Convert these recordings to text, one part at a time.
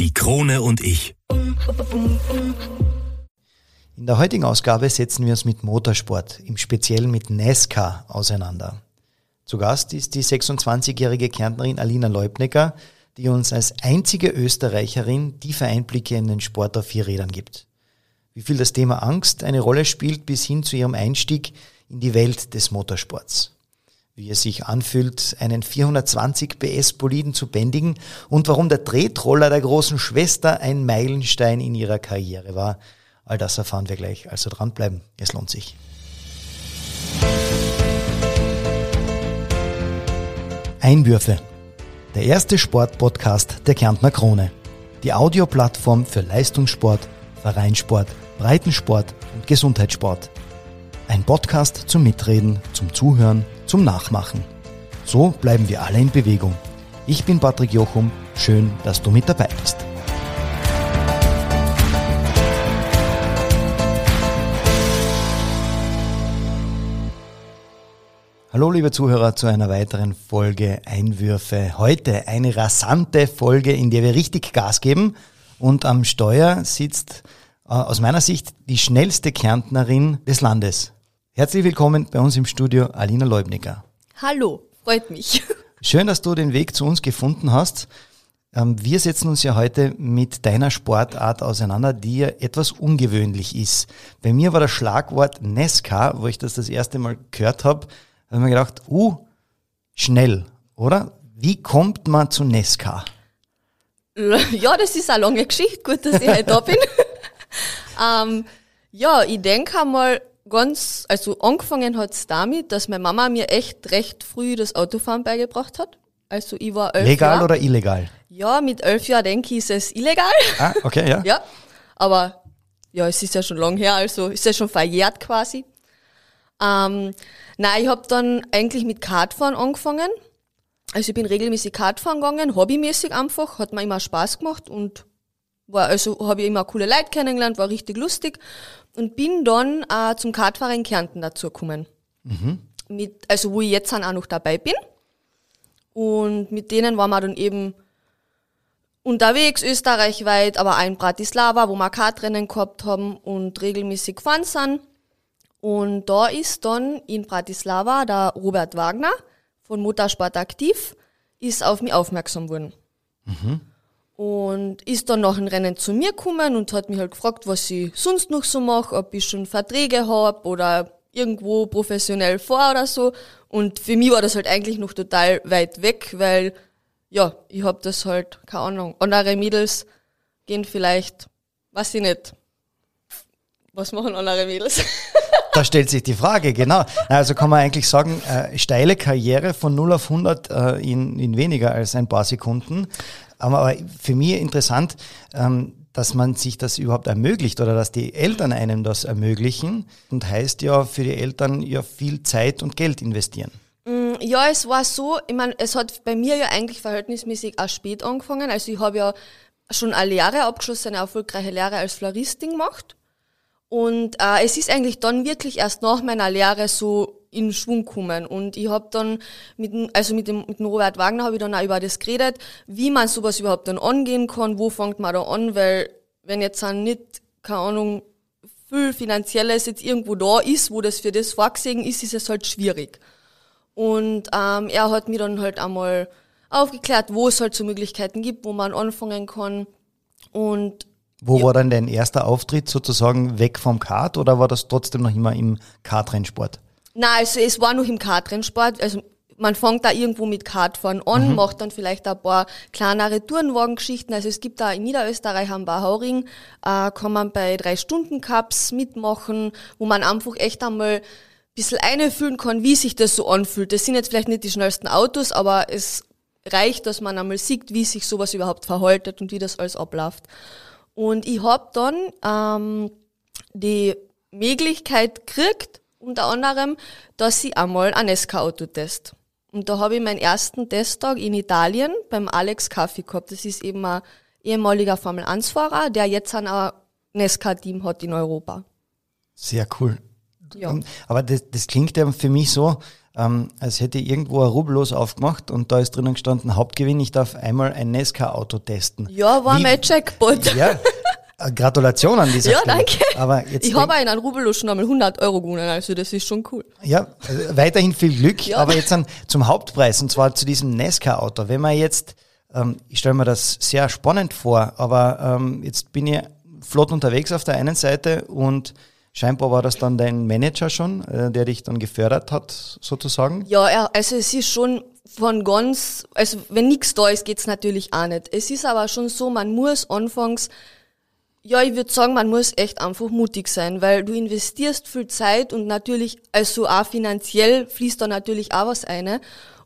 Die Krone und ich. In der heutigen Ausgabe setzen wir uns mit Motorsport, im Speziellen mit NASCAR, auseinander. Zu Gast ist die 26-jährige Kärntnerin Alina Leubnecker, die uns als einzige Österreicherin tiefe Einblicke in den Sport auf vier Rädern gibt. Wie viel das Thema Angst eine Rolle spielt bis hin zu ihrem Einstieg in die Welt des Motorsports wie es sich anfühlt, einen 420 PS Boliden zu bändigen und warum der Tretroller der großen Schwester ein Meilenstein in ihrer Karriere war. All das erfahren wir gleich. Also dranbleiben, es lohnt sich. Einwürfe. Der erste Sportpodcast der Kärntner Krone. Die Audioplattform für Leistungssport, Vereinssport, Breitensport und Gesundheitssport. Ein Podcast zum Mitreden, zum Zuhören zum Nachmachen. So bleiben wir alle in Bewegung. Ich bin Patrick Jochum, schön, dass du mit dabei bist. Hallo liebe Zuhörer zu einer weiteren Folge Einwürfe. Heute eine rasante Folge, in der wir richtig Gas geben und am Steuer sitzt äh, aus meiner Sicht die schnellste Kärntnerin des Landes. Herzlich willkommen bei uns im Studio, Alina Leubnicker. Hallo, freut mich. Schön, dass du den Weg zu uns gefunden hast. Ähm, wir setzen uns ja heute mit deiner Sportart auseinander, die ja etwas ungewöhnlich ist. Bei mir war das Schlagwort Nesca, wo ich das das erste Mal gehört habe, habe ich mir gedacht, uh, schnell, oder? Wie kommt man zu Nesca? Ja, das ist eine lange Geschichte. Gut, dass ich heute da bin. ähm, ja, ich denke einmal, ganz, also angefangen hat's damit, dass meine Mama mir echt recht früh das Autofahren beigebracht hat. Also ich war elf Legal Jahr. oder illegal? Ja, mit elf Jahren denke ich, ist es illegal. Ah, okay, ja. ja, aber ja, es ist ja schon lang her, also ist ja schon verjährt quasi. Ähm, nein, ich habe dann eigentlich mit Kartfahren angefangen. Also ich bin regelmäßig Kartfahren gegangen, hobbymäßig einfach, hat mir immer Spaß gemacht und war also habe ich immer coole Leute kennengelernt, war richtig lustig und bin dann äh, zum Kartfahren in Kärnten dazu gekommen. Mhm. Mit, also wo ich jetzt auch noch dabei bin. Und mit denen waren wir dann eben unterwegs, österreichweit, aber auch in Bratislava, wo wir Kartrennen gehabt haben und regelmäßig gefahren sind. Und da ist dann in Bratislava der Robert Wagner von Motorsport aktiv, ist auf mich aufmerksam worden. Mhm und ist dann nach dem Rennen zu mir gekommen und hat mich halt gefragt, was ich sonst noch so mache, ob ich schon Verträge habe oder irgendwo professionell vor oder so. Und für mich war das halt eigentlich noch total weit weg, weil ja, ich hab das halt, keine Ahnung, andere Mädels gehen vielleicht, weiß ich nicht, was machen andere Mädels? Da stellt sich die Frage, genau. Also kann man eigentlich sagen, äh, steile Karriere von 0 auf 100 äh, in, in weniger als ein paar Sekunden. Aber für mich interessant, ähm, dass man sich das überhaupt ermöglicht oder dass die Eltern einem das ermöglichen und heißt ja für die Eltern ja viel Zeit und Geld investieren. Mm, ja, es war so, ich meine, es hat bei mir ja eigentlich verhältnismäßig auch spät angefangen. Also ich habe ja schon eine Lehre abgeschlossen, eine erfolgreiche Lehre als Floristin gemacht. Und äh, es ist eigentlich dann wirklich erst nach meiner Lehre so in Schwung kommen. Und ich habe dann mit, also mit dem, mit dem Robert Wagner habe ich dann auch über das geredet, wie man sowas überhaupt dann angehen kann, wo fängt man da an, weil wenn jetzt dann nicht, keine Ahnung, viel Finanzielles jetzt irgendwo da ist, wo das für das vorgesehen ist, ist es halt schwierig. Und ähm, er hat mir dann halt einmal aufgeklärt, wo es halt so Möglichkeiten gibt, wo man anfangen kann. Und wo ja. war dann dein erster Auftritt sozusagen weg vom Kart oder war das trotzdem noch immer im Kartrennsport? Na, also es war noch im Kartrennsport. Also man fängt da irgendwo mit Kartfahren an, mhm. macht dann vielleicht ein paar kleinere Tourenwagengeschichten. Also es gibt da in Niederösterreich am Bahauring, äh, kann man bei drei Stunden Cups mitmachen, wo man einfach echt einmal ein bisschen einfühlen kann, wie sich das so anfühlt. Das sind jetzt vielleicht nicht die schnellsten Autos, aber es reicht, dass man einmal sieht, wie sich sowas überhaupt verhaltet und wie das alles abläuft. Und ich hab dann ähm, die Möglichkeit gekriegt, unter anderem, dass ich einmal ein SK-Auto test. Und da habe ich meinen ersten Testtag in Italien beim Alex Caffi gehabt. Das ist eben ein ehemaliger Formel-1-Fahrer, der jetzt ein NESCA-Team hat in Europa. Sehr cool. Ja. Aber das, das klingt ja für mich so, ähm, als hätte ich irgendwo ein Rubbellos aufgemacht und da ist drinnen gestanden, Hauptgewinn, ich darf einmal ein Nesca-Auto testen. Ja, war Wie- mein Jackpot. Ja, Gratulation an dieser Ja, Stelle. danke. Aber jetzt Ich habe in einem Rubello schon einmal 100 Euro gewonnen, also das ist schon cool. Ja, also weiterhin viel Glück, Ja. aber jetzt an, zum Hauptpreis und zwar zu diesem Nesca-Auto. Wenn man jetzt, ähm, ich stelle mir das sehr spannend vor, aber ähm, jetzt bin ich flott unterwegs auf der einen Seite und scheinbar war das dann dein Manager schon, äh, der dich dann gefördert hat, sozusagen. Ja, ja, also es ist schon von ganz, also wenn nichts da ist, geht's natürlich auch nicht. Es ist aber schon so, man muss anfangs, ja, ich würde sagen, man muss echt einfach mutig sein, weil du investierst viel Zeit und natürlich, also auch finanziell fließt da natürlich auch was ein.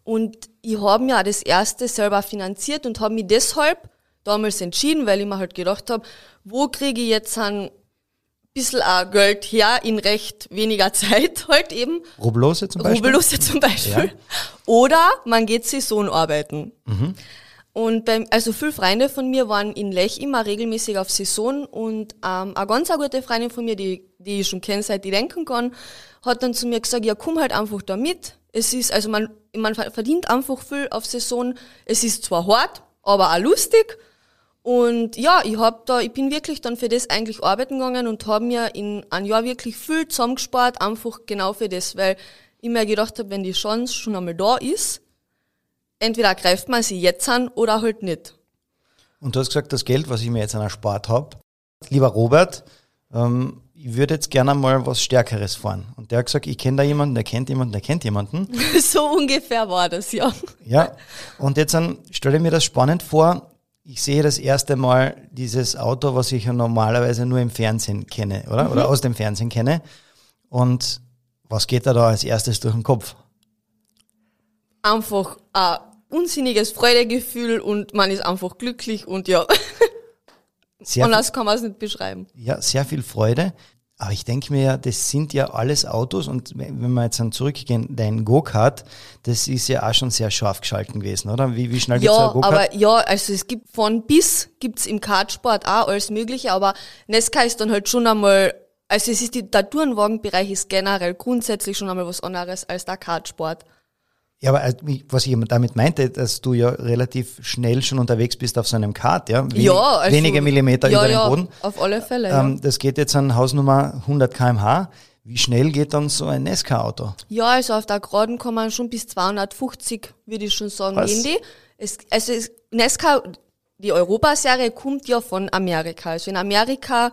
Und ich habe mir auch das erste selber finanziert und habe mich deshalb damals entschieden, weil ich mir halt gedacht habe, wo kriege ich jetzt ein bisschen auch Geld her in recht weniger Zeit halt eben. Rubbellose zum Beispiel? Rubellose zum Beispiel. Ja. Oder man geht Saison arbeiten. Und beim, also viele Freunde von mir waren in Lech immer regelmäßig auf Saison und ähm, eine ganz gute Freundin von mir, die, die ich schon kenne, seit ich denken kann, hat dann zu mir gesagt, ja komm halt einfach da mit. Es ist, also man, man verdient einfach viel auf Saison. Es ist zwar hart, aber auch lustig. Und ja, ich hab da, ich bin wirklich dann für das eigentlich arbeiten gegangen und habe mir in einem Jahr wirklich viel zusammengespart, einfach genau für das, weil ich mir gedacht habe, wenn die Chance schon einmal da ist, entweder greift man sie jetzt an oder halt nicht. Und du hast gesagt, das Geld, was ich mir jetzt erspart habe, lieber Robert, ähm, ich würde jetzt gerne mal was Stärkeres fahren. Und der hat gesagt, ich kenne da jemanden, der kennt jemanden, der kennt jemanden. so ungefähr war das, ja. Ja, und jetzt ähm, stelle ich mir das spannend vor. Ich sehe das erste Mal dieses Auto, was ich ja normalerweise nur im Fernsehen kenne, oder? Oder aus dem Fernsehen kenne. Und was geht da da als erstes durch den Kopf? Einfach ein unsinniges Freudegefühl und man ist einfach glücklich und ja, Sehr, anders kann man es nicht beschreiben. ja, sehr viel Freude. Aber ich denke mir ja, das sind ja alles Autos und wenn wir jetzt dann zurückgehen, dein Go-Kart, das ist ja auch schon sehr scharf geschalten gewesen, oder? Wie, wie schnell geht's Ja, ein Go-Kart? aber ja, also es gibt von bis gibt's im Kartsport auch alles Mögliche, aber Nesca ist dann halt schon einmal, also es ist die, der Tourenwagenbereich ist generell grundsätzlich schon einmal was anderes als der Kartsport. Ja, aber äh, was ich damit meinte, dass du ja relativ schnell schon unterwegs bist auf so einem Kart, ja? Wenig, ja, also, wenige Millimeter ja, über ja, den Boden. auf alle Fälle, Ähm, das geht jetzt an Hausnummer 100 kmh. Wie schnell geht dann so ein Nesca-Auto? ja. Ja, also auf der Geraden kann man schon bis 250, würde ich schon sagen, Was? gehen die. Es, also es, Nesca, die Europaserie kommt ja von Amerika. Also in Amerika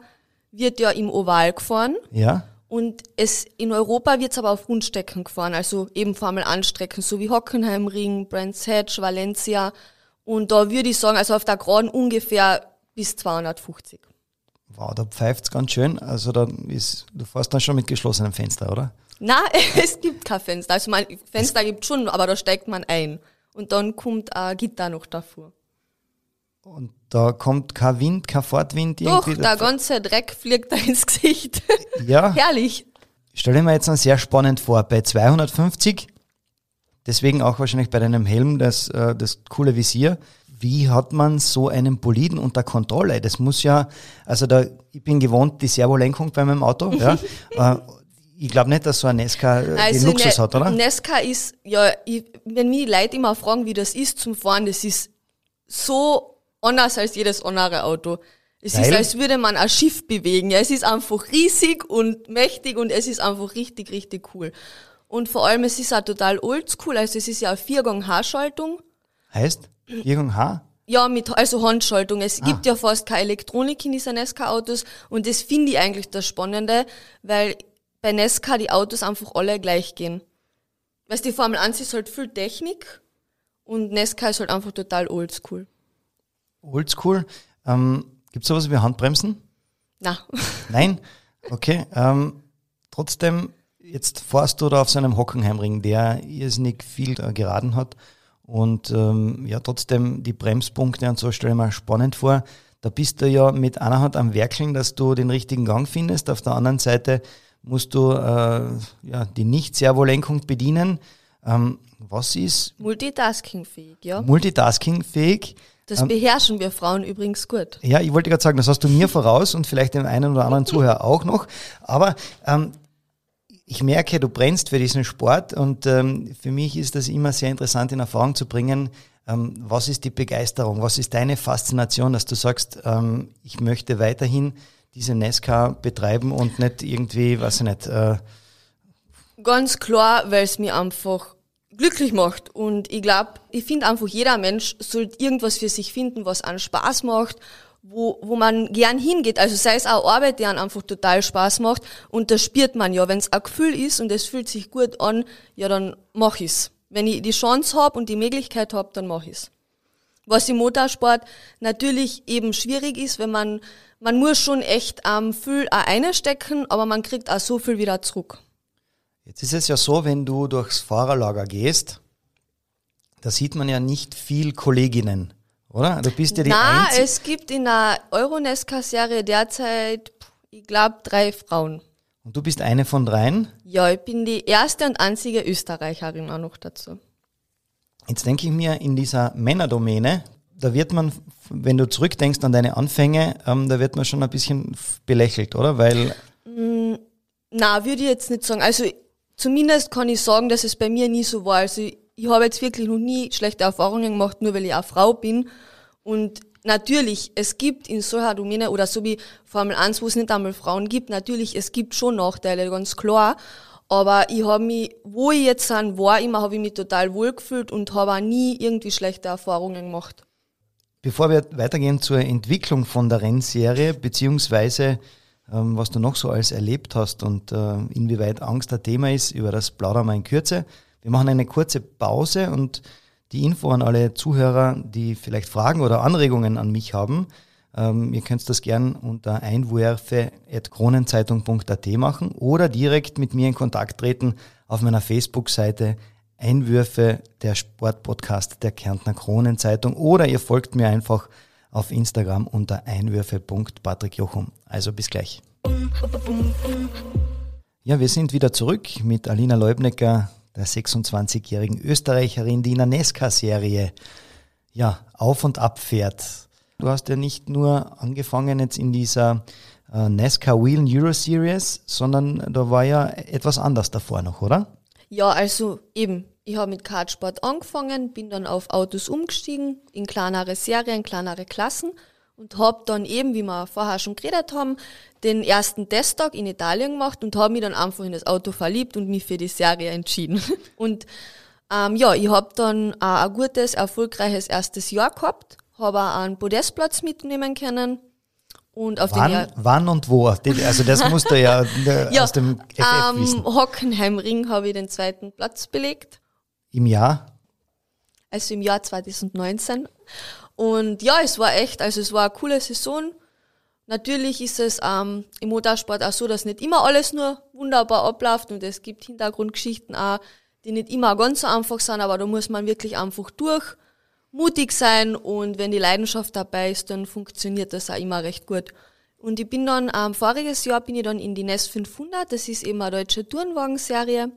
wird ja im Oval gefahren. Ja? Und es, in Europa wird's aber auf Rundstrecken gefahren, also eben Formel Anstrecken, so wie Hockenheimring, Brands Hatch, Valencia. Und da würde ich sagen, also auf der Geraden ungefähr bis 250. Wow, da pfeift's ganz schön. Also da ist, du fährst dann schon mit geschlossenem Fenster, oder? Na, es gibt kein Fenster. Also mein Fenster gibt schon, aber da steigt man ein. Und dann kommt ein Gitter noch davor. Und da kommt kein Wind, kein Fortwind Doch, irgendwie. der ganze Dreck fliegt da ins Gesicht. ja, Herrlich. stell dir mir jetzt dann sehr spannend vor. Bei 250, deswegen auch wahrscheinlich bei deinem Helm das, äh, das coole Visier. Wie hat man so einen Boliden unter Kontrolle? Das muss ja, also da, ich bin gewohnt, die Servolenkung bei meinem Auto. Ja. äh, ich glaube nicht, dass so ein Nesca äh, den Luxus Ne- hat, oder? Nesca ist, ja, ich, wenn mich die Leute immer fragen, wie das ist zum Fahren, das ist so anders als jedes andere Auto. Es ist, Weil? als würde man ein Schiff bewegen. Ja, es ist einfach riesig und mächtig und es ist einfach richtig, richtig cool. Und vor allem, es ist auch total oldschool, also es ist ja eine Viergang-H-Schaltung. Heißt, Jürgen H. Ja, mit, also Handschaltung. Es gibt ja fast keine Elektronik in diesen Nesca-Autos und das finde ich eigentlich das Spannende, weil bei Nesca die Autos einfach alle gleich gehen. Weißt die Formel 1 ist halt viel Technik und Nesca ist halt einfach total oldschool. Oldschool. Ähm, Gibt es sowas wie Handbremsen? Na, Nein? Okay. Ähm, trotzdem, jetzt fährst du da auf so einem Hockenheimring, der irrsinnig viel äh, geraden hat. Und ähm, ja, trotzdem die Bremspunkte und so stelle ich mir spannend vor. Da bist du ja mit einer Hand am Werkeln, dass du den richtigen Gang findest. Auf der anderen Seite musst du äh, ja, die Nicht-Servolenkung bedienen. Ähm, was ist multitaskingfähig, ja. multitaskingfähig? Das beherrschen wir Frauen übrigens gut. Ja, ich wollte gerade sagen, das hast du mir voraus und vielleicht dem einen oder anderen Zuhörer auch noch. Aber ähm, ich merke, du brennst für diesen Sport und ähm, für mich ist das immer sehr interessant in Erfahrung zu bringen. Ähm, was ist die Begeisterung? Was ist deine Faszination, dass du sagst, ähm, ich möchte weiterhin diese NASCAR betreiben und nicht irgendwie, weiß ich nicht. Äh Ganz klar, weil es mir einfach glücklich macht. Und ich glaube, ich finde einfach, jeder Mensch sollte irgendwas für sich finden, was einen Spaß macht, wo, wo man gern hingeht. Also sei es auch Arbeit, die einem einfach total Spaß macht. Und das spürt man ja. Wenn es ein Gefühl ist und es fühlt sich gut an, ja, dann mach ich's. Wenn ich die Chance habe und die Möglichkeit habe, dann mach ich's. Was im Motorsport natürlich eben schwierig ist, wenn man, man muss schon echt ähm, viel auch einstecken, aber man kriegt auch so viel wieder zurück. Jetzt ist es ja so, wenn du durchs Fahrerlager gehst, da sieht man ja nicht viel Kolleginnen, oder? Du bist ja die Na, Einzige. es gibt in der Euronesca-Serie derzeit, ich glaube, drei Frauen. Und du bist eine von dreien? Ja, ich bin die erste und einzige Österreicherin auch noch dazu. Jetzt denke ich mir, in dieser Männerdomäne, da wird man, wenn du zurückdenkst an deine Anfänge, ähm, da wird man schon ein bisschen belächelt, oder? Weil. Mm, na, würde ich jetzt nicht sagen. Also zumindest kann ich sagen, dass es bei mir nie so war. Also ich, ich habe jetzt wirklich noch nie schlechte Erfahrungen gemacht, nur weil ich auch Frau bin. Und natürlich, es gibt in solcher Domäne oder so wie Formel 1, wo es nicht einmal Frauen gibt, natürlich, es gibt schon Nachteile, ganz klar. Aber ich habe mich, wo ich jetzt sein war, immer habe ich mich total wohl gefühlt und habe auch nie irgendwie schlechte Erfahrungen gemacht. Bevor wir weitergehen zur Entwicklung von der Rennserie, beziehungsweise was du noch so alles erlebt hast und äh, inwieweit Angst ein Thema ist, über das plaudern wir in Kürze. Wir machen eine kurze Pause und die Info an alle Zuhörer, die vielleicht Fragen oder Anregungen an mich haben. Ähm, ihr könnt das gern unter einwürfe.kronenzeitung.at machen oder direkt mit mir in Kontakt treten auf meiner Facebook-Seite Einwürfe der Sportpodcast der Kärntner Kronenzeitung oder ihr folgt mir einfach auf Instagram unter einwürfe.patrickjochum. Also bis gleich. Ja, wir sind wieder zurück mit Alina Leubnecker, der 26-jährigen Österreicherin, die in der Nesca-Serie ja, auf und ab fährt. Du hast ja nicht nur angefangen jetzt in dieser äh, NASCAR Wheel Euro Series, sondern da war ja etwas anders davor noch, oder? Ja, also eben, ich habe mit Kartsport angefangen, bin dann auf Autos umgestiegen, in kleinere Serien, kleinere Klassen und habe dann eben, wie wir vorher schon geredet haben, den ersten Testtag in Italien gemacht und habe mich dann einfach in das Auto verliebt und mich für die Serie entschieden. Und ähm, ja, ich habe dann auch ein gutes, erfolgreiches erstes Jahr gehabt, habe auch einen Podestplatz mitnehmen können. Und auf wann, den wann und wo? Also das musst du ja, äh, ja, aus dem FF am wissen. Hockenheimring habe ich den zweiten Platz belegt. Im Jahr? also im Jahr 2019. Und ja, es war echt, also es war eine coole Saison. Natürlich ist es ähm, im Motorsport auch so, dass nicht immer alles nur wunderbar abläuft und es gibt Hintergrundgeschichten auch, die nicht immer ganz so einfach sind, aber da muss man wirklich einfach durch, mutig sein und wenn die Leidenschaft dabei ist, dann funktioniert das auch immer recht gut. Und ich bin dann, ähm, voriges Jahr bin ich dann in die NES 500, das ist eben eine deutsche Tourenwagenserie,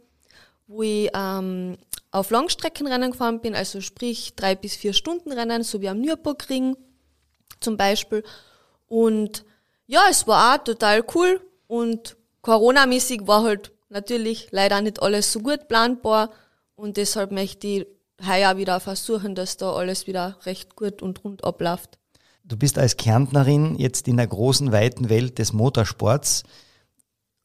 wo ich ähm, auf Langstreckenrennen gefahren bin, also sprich drei bis vier Stunden Rennen, so wie am Nürburgring zum Beispiel. Und ja, es war auch total cool und Corona-mäßig war halt natürlich leider nicht alles so gut planbar und deshalb möchte ich heuer wieder versuchen, dass da alles wieder recht gut und rund abläuft. Du bist als Kärntnerin jetzt in der großen, weiten Welt des Motorsports.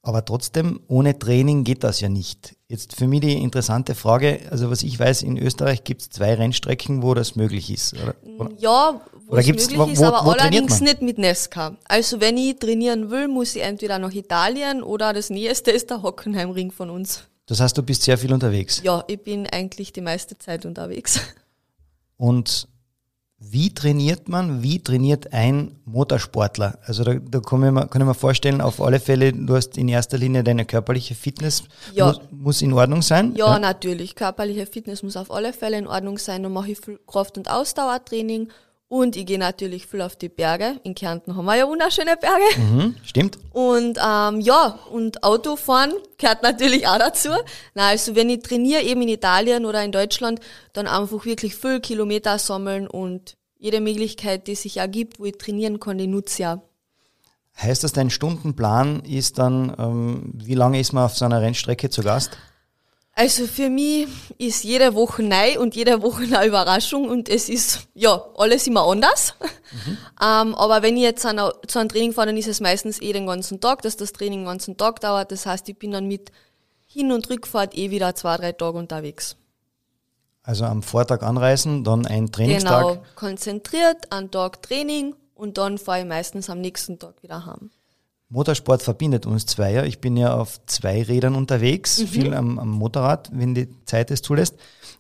Aber trotzdem, ohne Training geht das ja nicht. Jetzt für mich die interessante Frage, also was ich weiß, in Österreich gibt es zwei Rennstrecken, wo das möglich ist. Oder, oder? Ja, wo Oder es möglich wo- ist, wo- aber wo allerdings nicht mit Nesca. Also wenn ich trainieren will, muss ich entweder nach Italien oder das nächste ist der Hockenheimring von uns. Das heißt, du bist sehr viel unterwegs. Ja, ich bin eigentlich die meiste Zeit unterwegs. Und wie trainiert man, wie trainiert ein Motorsportler? Also da, da kann, ich mir, kann ich mir vorstellen, auf alle Fälle, du hast in erster Linie deine körperliche Fitness, Ja. muss, muss in Ordnung sein. Ja, natürlich. Körperliche Fitness muss auf alle Fälle in Ordnung sein. Dann mache ich viel Kraft- und Ausdauertraining. Und ich gehe natürlich viel auf die Berge. In Kärnten haben wir ja wunderschöne Berge. Mhm, stimmt. Und ähm, ja, und Autofahren gehört natürlich auch dazu. Na, also wenn ich trainiere eben in Italien oder in Deutschland, dann einfach wirklich viel Kilometer sammeln und jede Möglichkeit, die sich ergibt, wo ich trainieren kann, die nutze ich auch. Heißt das, dein Stundenplan ist dann, ähm, wie lange ist man auf so einer Rennstrecke zu Gast? Also für mich ist jede Woche neu und jede Woche eine Überraschung und es ist ja alles immer anders. Mhm. ähm, aber wenn ich jetzt an, zu einem Training fahre, dann ist es meistens eh den ganzen Tag, dass das Training den ganzen Tag dauert. Das heißt, ich bin dann mit Hin- und Rückfahrt eh wieder zwei, drei Tage unterwegs. Also am Vortag anreisen, dann ein Trainingstag. Genau, konzentriert, einen Tag Training und dann fahre ich meistens am nächsten Tag wieder heim. Motorsport verbindet uns zwei ja. Ich bin ja auf zwei Rädern unterwegs, mhm. viel am, am, Motorrad, wenn die Zeit es zulässt.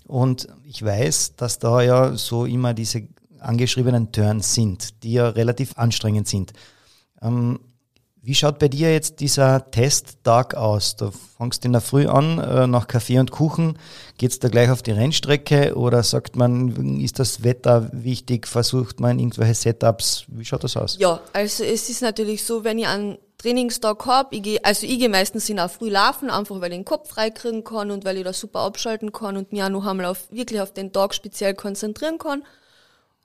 Und ich weiß, dass da ja so immer diese angeschriebenen Turns sind, die ja relativ anstrengend sind. Ähm, wie schaut bei dir jetzt dieser Testtag aus? Du in der Früh an, äh, nach Kaffee und Kuchen, geht's da gleich auf die Rennstrecke oder sagt man, ist das Wetter wichtig, versucht man irgendwelche Setups? Wie schaut das aus? Ja, also es ist natürlich so, wenn ich einen Trainingstag habe, ich geh, also ich gehe meistens in der Früh laufen, einfach weil ich den Kopf freikriegen kann und weil ich da super abschalten kann und mich auch noch einmal auf, wirklich auf den Tag speziell konzentrieren kann.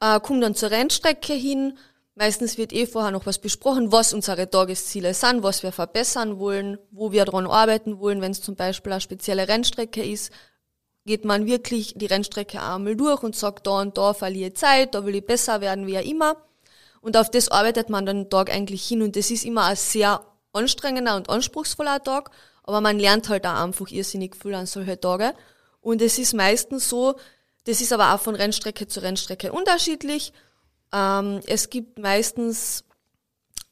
Äh, komme dann zur Rennstrecke hin, Meistens wird eh vorher noch was besprochen, was unsere Tagesziele sind, was wir verbessern wollen, wo wir daran arbeiten wollen. Wenn es zum Beispiel eine spezielle Rennstrecke ist, geht man wirklich die Rennstrecke einmal durch und sagt, da und da verliere ich Zeit, da will ich besser werden, wie auch immer. Und auf das arbeitet man dann den Tag eigentlich hin und das ist immer ein sehr anstrengender und anspruchsvoller Tag, aber man lernt halt auch einfach irrsinnig viel an solche Tage. Und es ist meistens so, das ist aber auch von Rennstrecke zu Rennstrecke unterschiedlich. Ähm, es gibt meistens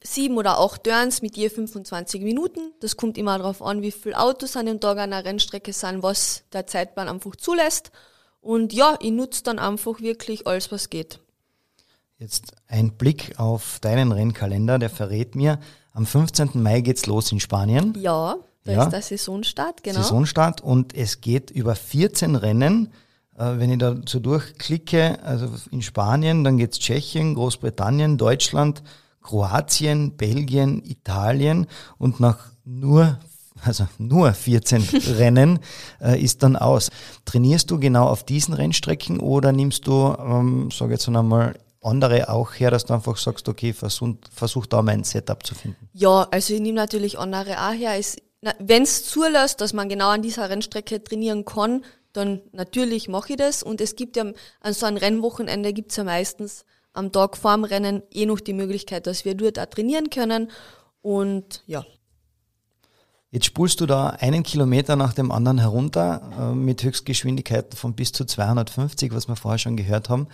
sieben oder acht Turns mit je 25 Minuten. Das kommt immer darauf an, wie viele Autos an dem Tag an der Rennstrecke sind, was der Zeitplan einfach zulässt. Und ja, ich nutze dann einfach wirklich alles, was geht. Jetzt ein Blick auf deinen Rennkalender, der verrät mir, am 15. Mai geht's los in Spanien. Ja, da ja. ist der Saisonstart, genau. Saisonstart und es geht über 14 Rennen wenn ich da so durchklicke, also in Spanien, dann geht's Tschechien, Großbritannien, Deutschland, Kroatien, Belgien, Italien und nach nur also nur 14 Rennen äh, ist dann aus. Trainierst du genau auf diesen Rennstrecken oder nimmst du, ähm, sage jetzt einmal, andere auch her, dass du einfach sagst, okay, versuch, versuch da mein Setup zu finden? Ja, also ich nehme natürlich andere auch her. Wenn es zulässt, dass man genau an dieser Rennstrecke trainieren kann, dann natürlich mache ich das. Und es gibt ja an so einem Rennwochenende gibt's ja meistens am Tag vorm Rennen eh noch die Möglichkeit, dass wir dort auch trainieren können. Und ja. Jetzt spulst du da einen Kilometer nach dem anderen herunter äh, mit Höchstgeschwindigkeiten von bis zu 250, was wir vorher schon gehört haben.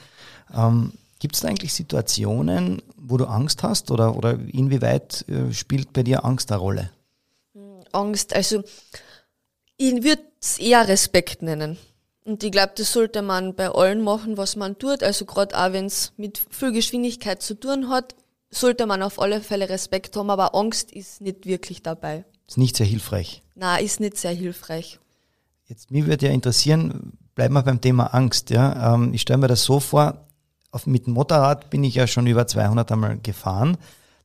Ähm, Gibt es da eigentlich Situationen, wo du Angst hast oder, oder inwieweit äh, spielt bei dir Angst eine Rolle? Angst, also ich würde es eher Respekt nennen. Und ich glaube, das sollte man bei allen machen, was man tut. Also gerade auch wenn es mit viel Geschwindigkeit zu tun hat, sollte man auf alle Fälle Respekt haben, aber Angst ist nicht wirklich dabei. Ist nicht sehr hilfreich. Na, ist nicht sehr hilfreich. Jetzt mich würde ja interessieren, bleiben wir beim Thema Angst. Ja, ähm, ich stelle mir das so vor. Auf, mit dem Motorrad bin ich ja schon über 200 einmal gefahren.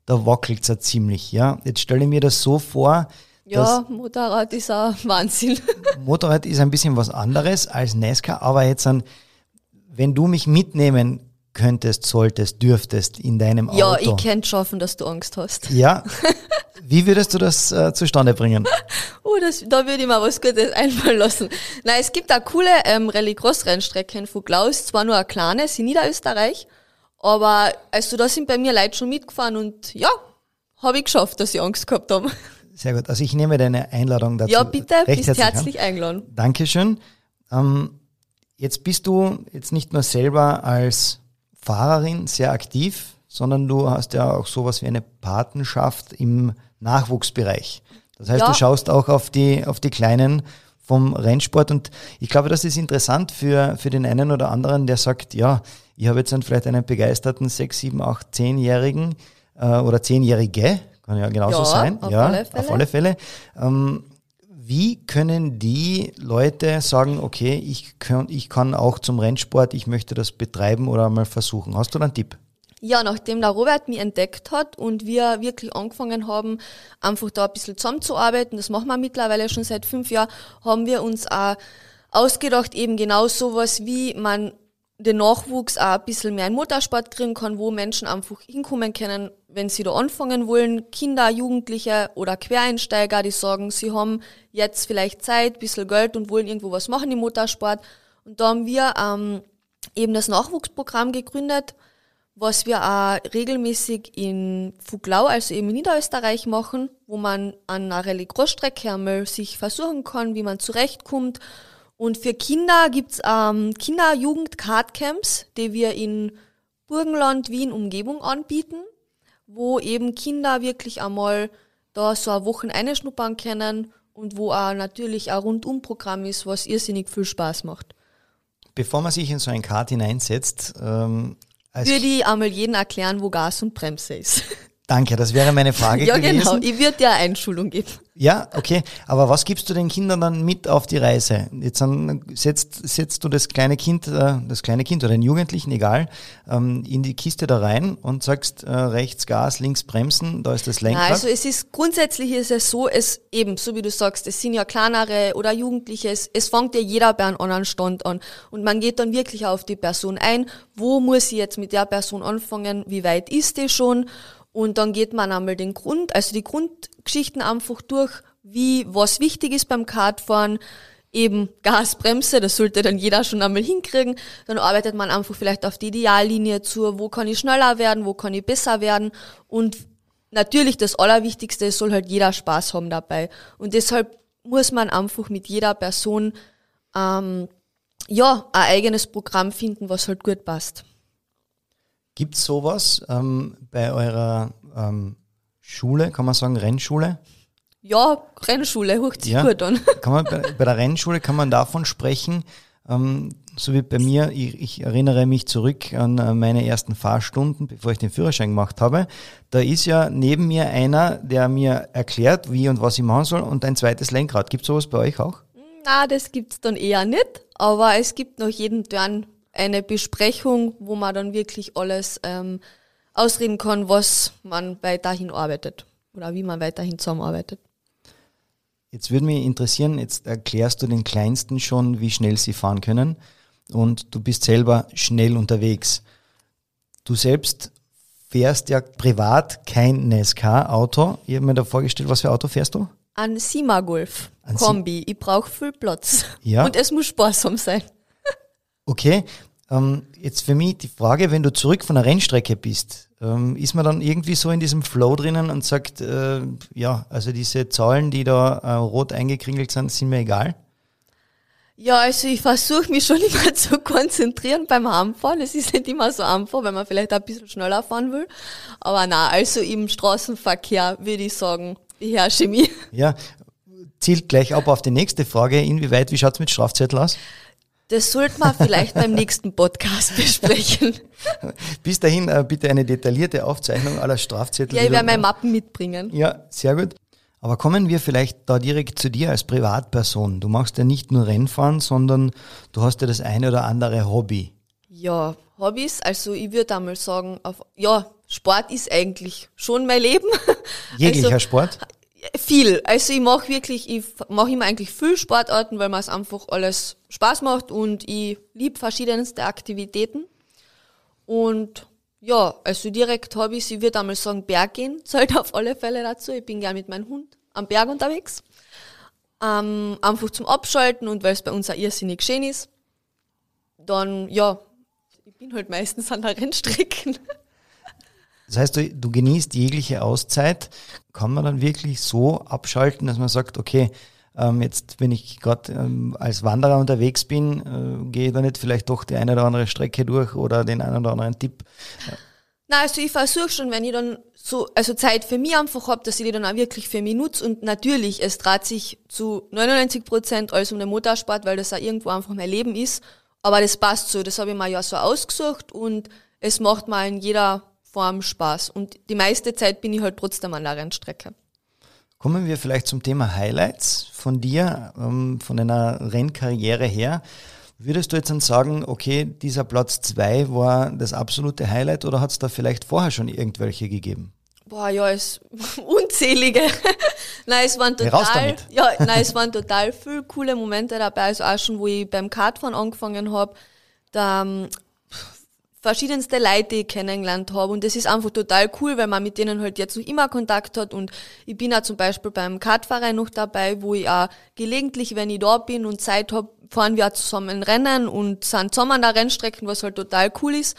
Da wackelt es ja ziemlich. Ja, jetzt stelle ich mir das so vor ja, Motorrad ist auch Wahnsinn. Motorrad ist ein bisschen was anderes als Nesca, aber jetzt an, wenn du mich mitnehmen könntest, solltest, dürftest in deinem ja, Auto. Ja, ich könnte schaffen, dass du Angst hast. Ja. Wie würdest du das äh, zustande bringen? Oh, das, da würde ich mal was Gutes einfallen lassen. Nein, es gibt auch coole ähm, Rallye-Cross-Rennstrecken von Klaus, zwar nur eine kleine, in Niederösterreich, aber also da sind bei mir Leute schon mitgefahren und ja, habe ich geschafft, dass sie Angst gehabt haben. Sehr gut. Also ich nehme deine Einladung dazu. Ja, bitte, recht bist herzlich, eingeladen. Dankeschön. Ähm, jetzt bist du jetzt nicht nur selber als Fahrerin sehr aktiv, sondern du hast ja auch sowas wie eine Patenschaft im Nachwuchsbereich. Das heißt, ja. du schaust auch auf die, auf die Kleinen vom Rennsport und ich glaube, das ist interessant für, für den einen oder anderen, der sagt, ja, ich habe jetzt dann vielleicht einen begeisterten 6, 7, 8, 10-Jährigen äh, oder 10-Jährige, kann ja genauso ja, sein. Auf ja, alle Fälle. auf alle Fälle. Ähm, wie können die Leute sagen, okay, ich kann, ich kann auch zum Rennsport, ich möchte das betreiben oder mal versuchen? Hast du da einen Tipp? Ja, nachdem der Robert mich entdeckt hat und wir wirklich angefangen haben, einfach da ein bisschen zusammenzuarbeiten, das machen wir mittlerweile schon seit fünf Jahren, haben wir uns auch ausgedacht, eben genau sowas wie man den Nachwuchs auch ein bisschen mehr in Motorsport kriegen kann, wo Menschen einfach hinkommen können, wenn sie da anfangen wollen. Kinder, Jugendliche oder Quereinsteiger, die sagen, sie haben jetzt vielleicht Zeit, bisschen Geld und wollen irgendwo was machen im Motorsport. Und da haben wir ähm, eben das Nachwuchsprogramm gegründet, was wir auch regelmäßig in Fuglau, also eben in Niederösterreich machen, wo man an einer Rallye Großstrecke einmal sich versuchen kann, wie man zurechtkommt und für Kinder gibt's ähm, Kinder-Jugend-Cardcamps, die wir in Burgenland, Wien, Umgebung anbieten, wo eben Kinder wirklich einmal da so eine Woche einschnuppern können und wo auch natürlich ein Rundumprogramm ist, was irrsinnig viel Spaß macht. Bevor man sich in so ein Kart hineinsetzt, ähm, würde ich einmal jeden erklären, wo Gas und Bremse ist. Danke, das wäre meine Frage ja, gewesen. Ja, genau. Ich würde dir eine Einschulung geben. Ja, okay. Aber was gibst du den Kindern dann mit auf die Reise? Jetzt dann setzt, setzt du das kleine Kind, äh, das kleine Kind oder den Jugendlichen, egal, ähm, in die Kiste da rein und sagst äh, rechts Gas, links Bremsen, da ist das Lenkrad. Also es ist grundsätzlich ist es so, es eben, so wie du sagst, es sind ja kleinere oder Jugendliche, es, es fängt ja jeder bei einem anderen Stand an. Und man geht dann wirklich auf die Person ein, wo muss ich jetzt mit der Person anfangen, wie weit ist die schon? Und dann geht man einmal den Grund, also die Grundgeschichten einfach durch, wie, was wichtig ist beim Kartfahren, eben Gasbremse, das sollte dann jeder schon einmal hinkriegen. Dann arbeitet man einfach vielleicht auf die Ideallinie zu, wo kann ich schneller werden, wo kann ich besser werden. Und natürlich das Allerwichtigste, es soll halt jeder Spaß haben dabei. Und deshalb muss man einfach mit jeder Person ähm, ja ein eigenes Programm finden, was halt gut passt. Gibt es sowas ähm, bei eurer ähm, Schule, kann man sagen, Rennschule? Ja, Rennschule, hört sich ja. gut an. Kann man, bei, bei, der Rennschule kann man davon sprechen, ähm, so wie bei mir, ich, ich, erinnere mich zurück an äh, meine ersten Fahrstunden, bevor ich den Führerschein gemacht habe. Da ist ja neben mir einer, der mir erklärt, wie und was ich machen soll und ein zweites Lenkrad. Gibt es sowas bei euch auch? Na, das gibt's dann eher nicht, aber es gibt noch jeden Turn eine Besprechung, wo man dann wirklich alles ähm, ausreden kann, was man weiterhin arbeitet oder wie man weiterhin zusammenarbeitet. Jetzt würde mich interessieren, jetzt erklärst du den Kleinsten schon, wie schnell sie fahren können und du bist selber schnell unterwegs. Du selbst fährst ja privat kein NASCAR-Auto. Ich habe mir da vorgestellt, was für Auto fährst du? Ein Sima Golf Kombi. Ich brauche viel Platz. Ja. Und es muss sparsam sein. Okay, ähm, jetzt für mich die Frage, wenn du zurück von der Rennstrecke bist, ähm, ist man dann irgendwie so in diesem Flow drinnen und sagt, äh, ja, also diese Zahlen, die da äh, rot eingekringelt sind, sind mir egal? Ja, also ich versuche mich schon immer zu konzentrieren beim Heimfahren. Es ist nicht immer so einfach, wenn man vielleicht ein bisschen schneller fahren will. Aber na, also im Straßenverkehr würde ich sagen, beherrsche mich. Ja, zielt gleich ab auf die nächste Frage. Inwieweit, wie schaut's mit Strafzettel aus? Das sollte man vielleicht beim nächsten Podcast besprechen. Bis dahin äh, bitte eine detaillierte Aufzeichnung aller Strafzettel. Ja, ich werde meine Mappen mitbringen. Ja, sehr gut. Aber kommen wir vielleicht da direkt zu dir als Privatperson. Du machst ja nicht nur Rennfahren, sondern du hast ja das eine oder andere Hobby. Ja, Hobbys, also ich würde einmal sagen, auf, ja, Sport ist eigentlich schon mein Leben. Jeglicher also, Sport? Viel. Also ich mache wirklich, ich mache immer eigentlich viel Sportarten, weil mir es einfach alles Spaß macht und ich liebe verschiedenste Aktivitäten. Und ja, also direkt habe ich, ich würde einmal sagen, Berg gehen, zählt auf alle Fälle dazu. Ich bin gern mit meinem Hund am Berg unterwegs. Ähm, einfach zum Abschalten und weil es bei uns auch irrsinnig schön ist. Dann, ja, ich bin halt meistens an der Rennstrecken. Das heißt, du, du genießt jegliche Auszeit. Kann man dann wirklich so abschalten, dass man sagt, okay, ähm, jetzt, wenn ich gerade ähm, als Wanderer unterwegs bin, äh, gehe ich da nicht vielleicht doch die eine oder andere Strecke durch oder den einen oder anderen Tipp? Na, also ich versuche schon, wenn ich dann so, also Zeit für mich einfach habe, dass ich die dann auch wirklich für mich nutze und natürlich, es dreht sich zu 99 Prozent alles um den Motorsport, weil das auch irgendwo einfach mein Leben ist, aber das passt so, das habe ich mir ja so ausgesucht und es macht mir in jeder Form Spaß. Und die meiste Zeit bin ich halt trotzdem an der Rennstrecke. Kommen wir vielleicht zum Thema Highlights von dir, ähm, von deiner Rennkarriere her. Würdest du jetzt dann sagen, okay, dieser Platz 2 war das absolute Highlight oder hat es da vielleicht vorher schon irgendwelche gegeben? Boah, ja, es unzählige. nein, es waren total, ja, nein, es waren total viele coole Momente dabei. Also auch schon, wo ich beim Kartfahren angefangen habe, da ähm, verschiedenste Leute, die ich kennengelernt habe. Und das ist einfach total cool, weil man mit denen halt jetzt noch immer Kontakt hat. Und ich bin auch zum Beispiel beim Kartverein noch dabei, wo ich auch gelegentlich, wenn ich da bin und Zeit habe, fahren wir auch zusammen Rennen und sind zusammen an der Rennstrecken, was halt total cool ist.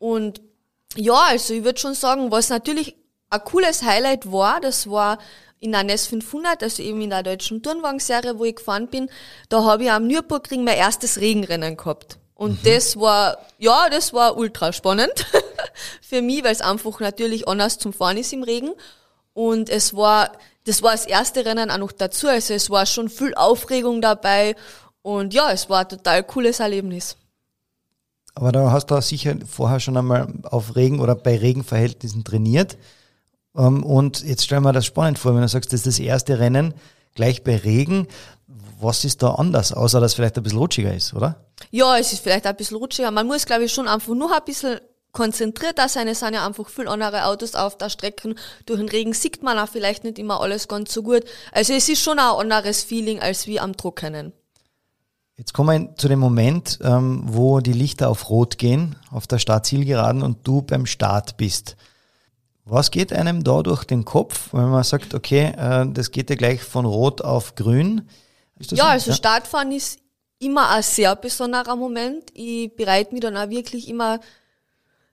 Und ja, also ich würde schon sagen, was natürlich ein cooles Highlight war, das war in der NES 500, also eben in der deutschen Turnwagenserie, wo ich gefahren bin, da habe ich am Nürburgring mein erstes Regenrennen gehabt. Und mhm. das war, ja, das war ultra spannend für mich, weil es einfach natürlich anders zum Fahren ist im Regen. Und es war, das war das erste Rennen auch noch dazu, also es war schon viel Aufregung dabei. Und ja, es war ein total cooles Erlebnis. Aber da hast du sicher vorher schon einmal auf Regen oder bei Regenverhältnissen trainiert. Ähm, und jetzt stellen wir das spannend vor, wenn du sagst, das ist das erste Rennen gleich bei Regen. Was ist da anders, außer dass es vielleicht ein bisschen rutschiger ist, oder? Ja, es ist vielleicht ein bisschen rutschiger. Man muss, glaube ich, schon einfach nur ein bisschen konzentrierter sein. Es sind ja einfach viel andere Autos auf der Strecke. Durch den Regen sieht man auch vielleicht nicht immer alles ganz so gut. Also es ist schon ein anderes Feeling als wie am Trockenen. Jetzt kommen wir zu dem Moment, ähm, wo die Lichter auf Rot gehen, auf der Startzielgeraden und du beim Start bist. Was geht einem da durch den Kopf, wenn man sagt, okay, äh, das geht ja gleich von Rot auf Grün? Ja, so? also ja? Startfahren ist immer ein sehr besonderer Moment. Ich bereite mich dann auch wirklich immer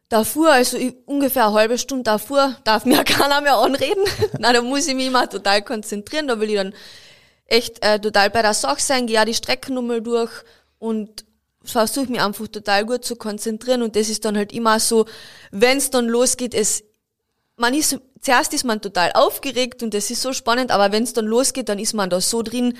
davor, also ich, ungefähr eine halbe Stunde davor, darf mir keiner mehr anreden. Nein, da muss ich mich immer total konzentrieren. Da will ich dann echt äh, total bei der Sache sein, gehe auch die Strecken nochmal durch und versuche mich einfach total gut zu konzentrieren. Und das ist dann halt immer so, wenn es dann losgeht, es man ist, zuerst ist man total aufgeregt und das ist so spannend, aber wenn es dann losgeht, dann ist man da so drin.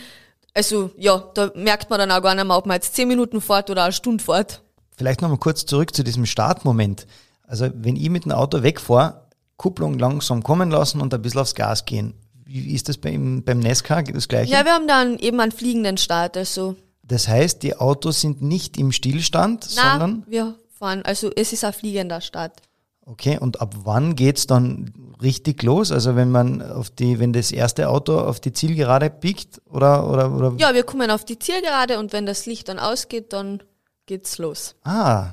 Also ja, da merkt man dann auch gar nicht mehr, ob man jetzt zehn Minuten fährt oder eine Stunde fährt. Vielleicht nochmal kurz zurück zu diesem Startmoment. Also wenn ich mit dem Auto wegfahre, Kupplung langsam kommen lassen und ein bisschen aufs Gas gehen. Wie ist das beim, beim Nesca? Geht das gleiche? Ja, wir haben dann eben einen fliegenden Start. Also. Das heißt, die Autos sind nicht im Stillstand, Nein, sondern? wir fahren, also es ist ein fliegender Start. Okay, und ab wann geht's dann richtig los? Also wenn man auf die, wenn das erste Auto auf die Zielgerade biegt oder, oder, oder? Ja, wir kommen auf die Zielgerade und wenn das Licht dann ausgeht, dann geht's los. Ah,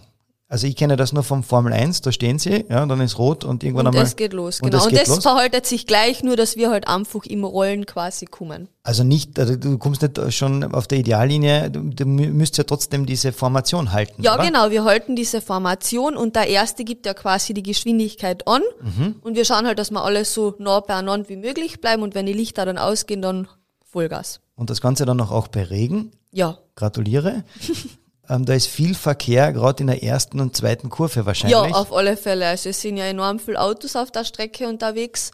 also ich kenne das nur vom Formel 1, da stehen sie, ja, dann ist rot und irgendwann und einmal. Es geht los, genau. Und das, und das verhaltet sich gleich, nur dass wir halt einfach im Rollen quasi kommen. Also nicht, also du kommst nicht schon auf der Ideallinie, du, du müsst ja trotzdem diese Formation halten. Ja, oder? genau, wir halten diese Formation und der erste gibt ja quasi die Geschwindigkeit an mhm. und wir schauen halt, dass wir alles so nah beieinander wie möglich bleiben und wenn die Lichter dann ausgehen, dann Vollgas. Und das Ganze dann noch auch bei Regen? Ja. Gratuliere. Ähm, da ist viel Verkehr, gerade in der ersten und zweiten Kurve wahrscheinlich. Ja, auf alle Fälle. Also es sind ja enorm viele Autos auf der Strecke unterwegs.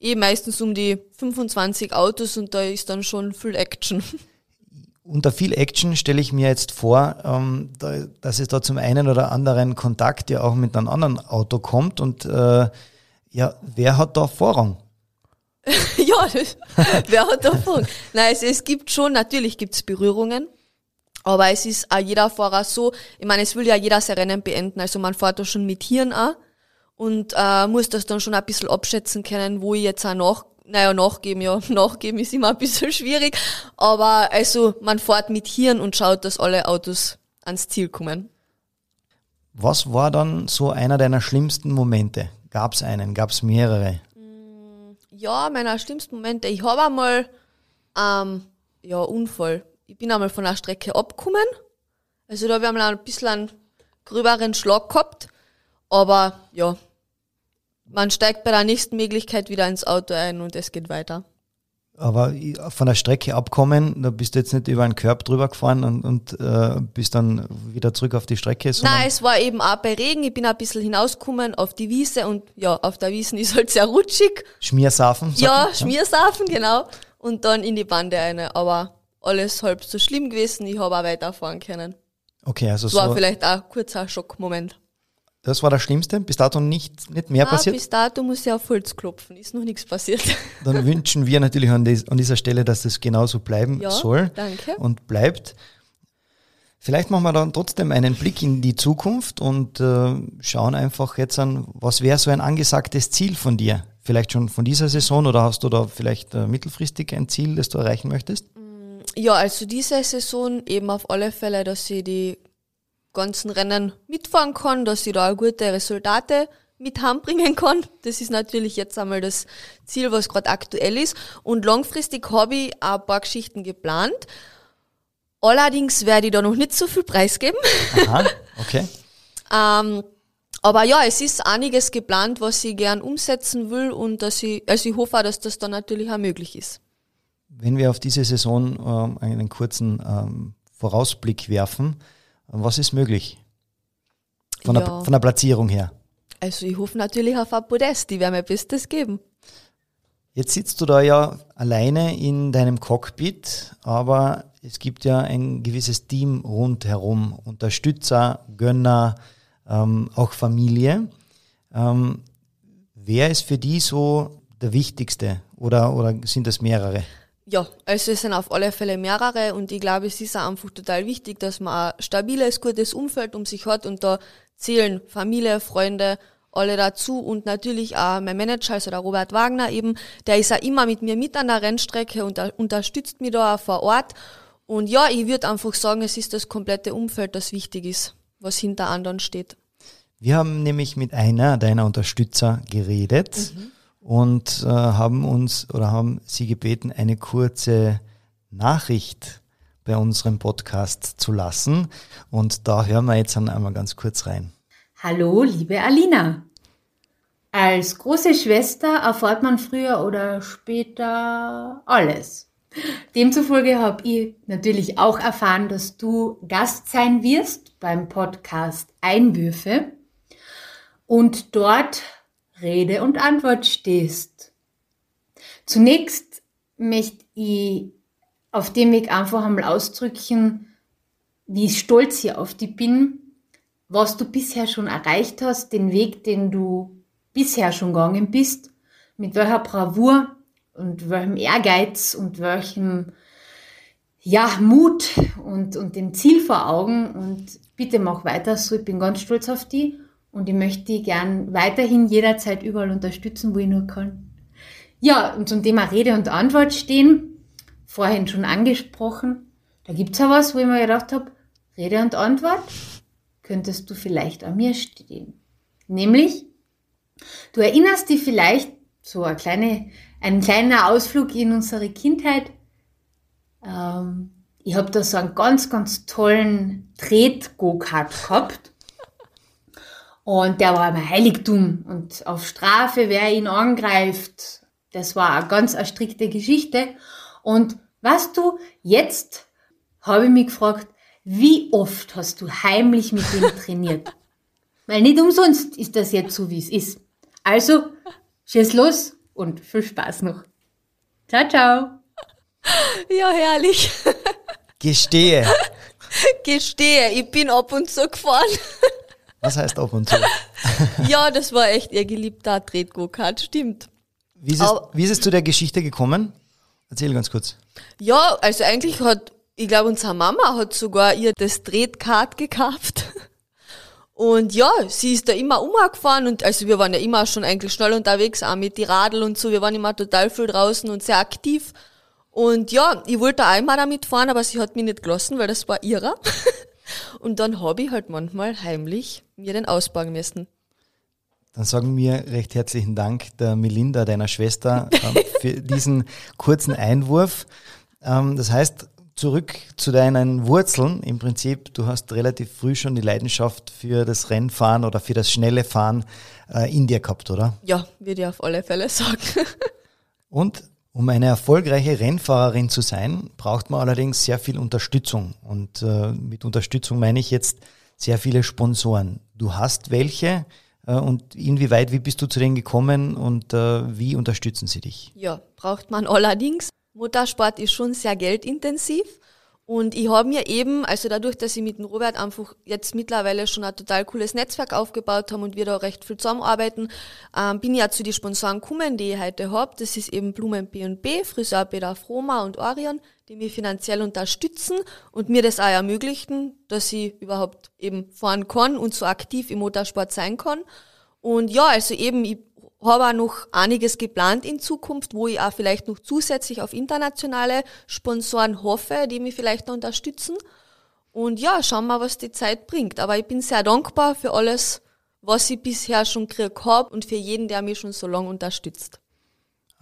Eh meistens um die 25 Autos und da ist dann schon viel Action. Unter viel Action stelle ich mir jetzt vor, ähm, da, dass es da zum einen oder anderen Kontakt ja auch mit einem anderen Auto kommt und äh, ja, wer hat da Vorrang? ja, wer hat da Vorrang? Nein, es, es gibt schon, natürlich gibt es Berührungen. Aber es ist auch jeder Fahrer so, ich meine, es will ja jeder sein Rennen beenden, also man fährt da schon mit Hirn auch und äh, muss das dann schon ein bisschen abschätzen können, wo ich jetzt auch nach, naja, nachgeben, ja, nachgeben ist immer ein bisschen schwierig, aber also man fährt mit Hirn und schaut, dass alle Autos ans Ziel kommen. Was war dann so einer deiner schlimmsten Momente? Gab es einen? Gab es mehrere? Ja, meiner schlimmsten Momente. Ich habe einmal ähm, ja, Unfall ich bin einmal von der Strecke abgekommen. Also da haben wir ein bisschen einen gröberen Schlag gehabt. Aber ja, man steigt bei der nächsten Möglichkeit wieder ins Auto ein und es geht weiter. Aber von der Strecke abkommen, da bist du jetzt nicht über einen Körb drüber gefahren und, und äh, bist dann wieder zurück auf die Strecke? Nein, es war eben auch bei Regen. Ich bin ein bisschen hinausgekommen auf die Wiese und ja, auf der Wiese ist halt sehr rutschig. Schmiersafen? Ja, Schmiersafen, genau. Und dann in die Bande eine. Aber alles halb so schlimm gewesen. Ich habe auch weiterfahren können. Okay, also das so. war vielleicht auch ein kurzer Schockmoment. Das war das Schlimmste? Bis dato nicht, nicht mehr Nein, passiert? bis dato muss ich auf Holz klopfen. Ist noch nichts passiert. Dann wünschen wir natürlich an, des, an dieser Stelle, dass das genauso bleiben ja, soll. Danke. Und bleibt. Vielleicht machen wir dann trotzdem einen Blick in die Zukunft und äh, schauen einfach jetzt an, was wäre so ein angesagtes Ziel von dir? Vielleicht schon von dieser Saison oder hast du da vielleicht äh, mittelfristig ein Ziel, das du erreichen möchtest? Ja, also diese Saison eben auf alle Fälle, dass ich die ganzen Rennen mitfahren kann, dass ich da gute Resultate mit heimbringen kann. Das ist natürlich jetzt einmal das Ziel, was gerade aktuell ist. Und langfristig habe ich auch ein paar Geschichten geplant. Allerdings werde ich da noch nicht so viel preisgeben. Aha, okay. ähm, aber ja, es ist einiges geplant, was ich gern umsetzen will und dass ich, also ich hoffe auch, dass das dann natürlich auch möglich ist. Wenn wir auf diese Saison ähm, einen kurzen ähm, Vorausblick werfen, was ist möglich? Von, ja. der, von der Platzierung her. Also ich hoffe natürlich auf ein Podest, die werden mir Bestes geben. Jetzt sitzt du da ja alleine in deinem Cockpit, aber es gibt ja ein gewisses Team rundherum, Unterstützer, Gönner, ähm, auch Familie. Ähm, wer ist für die so der wichtigste oder, oder sind das mehrere? Ja, also es sind auf alle Fälle mehrere und ich glaube, es ist auch einfach total wichtig, dass man ein stabiles, gutes Umfeld um sich hat und da zählen Familie, Freunde, alle dazu und natürlich auch mein Manager, also der Robert Wagner eben, der ist auch immer mit mir mit an der Rennstrecke und unterstützt mich da auch vor Ort. Und ja, ich würde einfach sagen, es ist das komplette Umfeld, das wichtig ist, was hinter anderen steht. Wir haben nämlich mit einer deiner Unterstützer geredet mhm. Und äh, haben uns oder haben sie gebeten, eine kurze Nachricht bei unserem Podcast zu lassen. Und da hören wir jetzt einmal ganz kurz rein. Hallo, liebe Alina. Als große Schwester erfahrt man früher oder später alles. Demzufolge habe ich natürlich auch erfahren, dass du Gast sein wirst beim Podcast Einwürfe und dort Rede und Antwort stehst. Zunächst möchte ich auf dem Weg einfach einmal ausdrücken, wie stolz ich auf dich bin, was du bisher schon erreicht hast, den Weg, den du bisher schon gegangen bist, mit welcher Bravour und welchem Ehrgeiz und welchem ja, Mut und, und dem Ziel vor Augen und bitte mach weiter so, ich bin ganz stolz auf dich und ich möchte dich gern weiterhin jederzeit überall unterstützen, wo ich nur kann. Ja, und zum Thema Rede und Antwort stehen, vorhin schon angesprochen, da gibt's ja was, wo ich mir gedacht habe, Rede und Antwort, könntest du vielleicht an mir stehen. Nämlich, du erinnerst dich vielleicht, so eine kleine, ein kleiner Ausflug in unsere Kindheit, ähm, ich habe da so einen ganz, ganz tollen Tret-Go-Kart gehabt. Und der war mein Heiligtum. Und auf Strafe, wer ihn angreift, das war eine ganz eine strikte Geschichte. Und weißt du, jetzt habe ich mich gefragt, wie oft hast du heimlich mit ihm trainiert? Weil nicht umsonst ist das jetzt so, wie es ist. Also, schieß los und viel Spaß noch. Ciao, ciao. Ja, herrlich. Gestehe. Gestehe, ich bin ab und zu gefahren. Was heißt ab und zu? ja, das war echt ihr geliebter Tret-Go-Kart, stimmt. Wie ist, es, wie ist es zu der Geschichte gekommen? Erzähl ganz kurz. Ja, also eigentlich hat, ich glaube, unsere Mama hat sogar ihr das Tret-Kart gekauft. Und ja, sie ist da immer umgefahren und also wir waren ja immer schon eigentlich schnell unterwegs, auch mit die Radl und so. Wir waren immer total viel draußen und sehr aktiv. Und ja, ich wollte einmal damit fahren, aber sie hat mich nicht gelassen, weil das war ihrer. Und dann habe ich halt manchmal heimlich mir den ausbauen müssen. Dann sagen wir recht herzlichen Dank der Melinda, deiner Schwester, ähm, für diesen kurzen Einwurf. Ähm, das heißt, zurück zu deinen Wurzeln. Im Prinzip, du hast relativ früh schon die Leidenschaft für das Rennfahren oder für das schnelle Fahren äh, in dir gehabt, oder? Ja, würde ich auf alle Fälle sagen. Und um eine erfolgreiche Rennfahrerin zu sein, braucht man allerdings sehr viel Unterstützung. Und äh, mit Unterstützung meine ich jetzt sehr viele Sponsoren. Du hast welche äh, und inwieweit, wie bist du zu denen gekommen und äh, wie unterstützen sie dich? Ja, braucht man allerdings. Motorsport ist schon sehr geldintensiv und ich habe mir eben, also dadurch, dass ich mit dem Robert einfach jetzt mittlerweile schon ein total cooles Netzwerk aufgebaut haben und wir da recht viel zusammenarbeiten, ähm, bin ich ja zu den Sponsoren gekommen, die ich heute habe. Das ist eben Blumen B&B, Friseur Peter Froma und Orion, die mich finanziell unterstützen und mir das auch ermöglichen, dass ich überhaupt eben fahren kann und so aktiv im Motorsport sein kann. Und ja, also eben, ich habe auch noch einiges geplant in Zukunft, wo ich auch vielleicht noch zusätzlich auf internationale Sponsoren hoffe, die mich vielleicht noch unterstützen. Und ja, schauen wir, was die Zeit bringt. Aber ich bin sehr dankbar für alles, was ich bisher schon gekriegt habe und für jeden, der mich schon so lange unterstützt.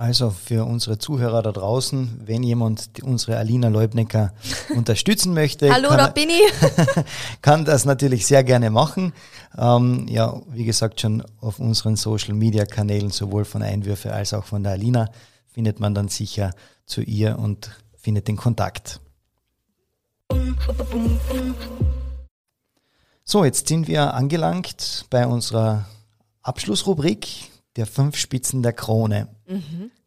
Also für unsere Zuhörer da draußen, wenn jemand unsere Alina Leubnecker unterstützen möchte, Hallo, kann, da bin ich. kann das natürlich sehr gerne machen. Ähm, ja, wie gesagt, schon auf unseren Social Media Kanälen, sowohl von Einwürfe als auch von der Alina, findet man dann sicher zu ihr und findet den Kontakt. So, jetzt sind wir angelangt bei unserer Abschlussrubrik der fünf Spitzen der Krone.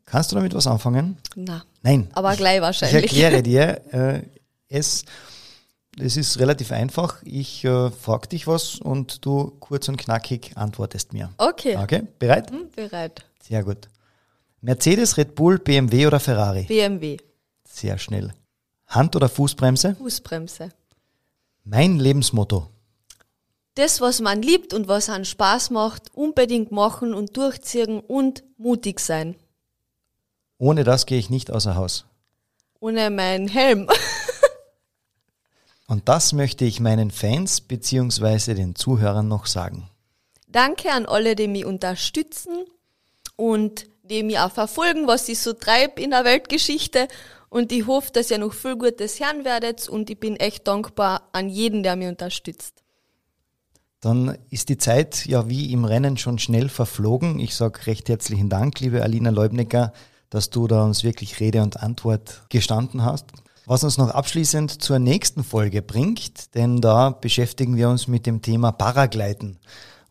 Kannst du damit was anfangen? Na, Nein. aber gleich Ich wahrscheinlich. erkläre dir äh, es. Es ist relativ einfach. Ich äh, frage dich was und du kurz und knackig antwortest mir. Okay, Okay, bereit? Hm, bereit. Sehr gut. Mercedes, Red Bull, BMW oder Ferrari? BMW, Sehr schnell. Hand- oder Fußbremse? Fußbremse. Mein Lebensmotto. Das, was man liebt und was einen Spaß macht, unbedingt machen und durchziehen und mutig sein. Ohne das gehe ich nicht außer Haus. Ohne meinen Helm. Und das möchte ich meinen Fans bzw. den Zuhörern noch sagen. Danke an alle, die mich unterstützen und die mich auch verfolgen, was ich so treibe in der Weltgeschichte. Und ich hoffe, dass ihr noch viel Gutes hören werdet und ich bin echt dankbar an jeden, der mich unterstützt. Dann ist die Zeit ja wie im Rennen schon schnell verflogen. Ich sage recht herzlichen Dank, liebe Alina Leubnecker, dass du da uns wirklich Rede und Antwort gestanden hast. Was uns noch abschließend zur nächsten Folge bringt, denn da beschäftigen wir uns mit dem Thema Paragleiten.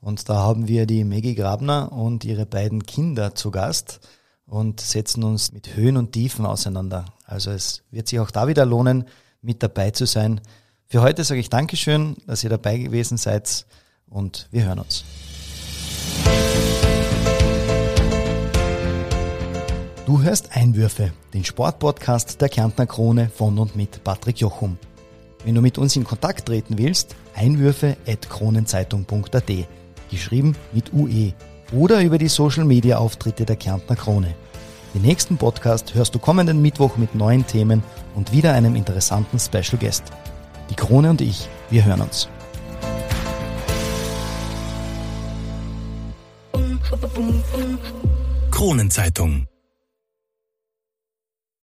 Und da haben wir die Maggie Grabner und ihre beiden Kinder zu Gast und setzen uns mit Höhen und Tiefen auseinander. Also es wird sich auch da wieder lohnen, mit dabei zu sein. Für heute sage ich Dankeschön, dass ihr dabei gewesen seid und wir hören uns. Du hörst Einwürfe, den Sportpodcast der Kärntner Krone von und mit Patrick Jochum. Wenn du mit uns in Kontakt treten willst, einwürfe at kronenzeitung.at, geschrieben mit UE oder über die Social Media Auftritte der Kärntner Krone. Den nächsten Podcast hörst du kommenden Mittwoch mit neuen Themen und wieder einem interessanten Special Guest. Die Krone und ich, wir hören uns. Kronenzeitung.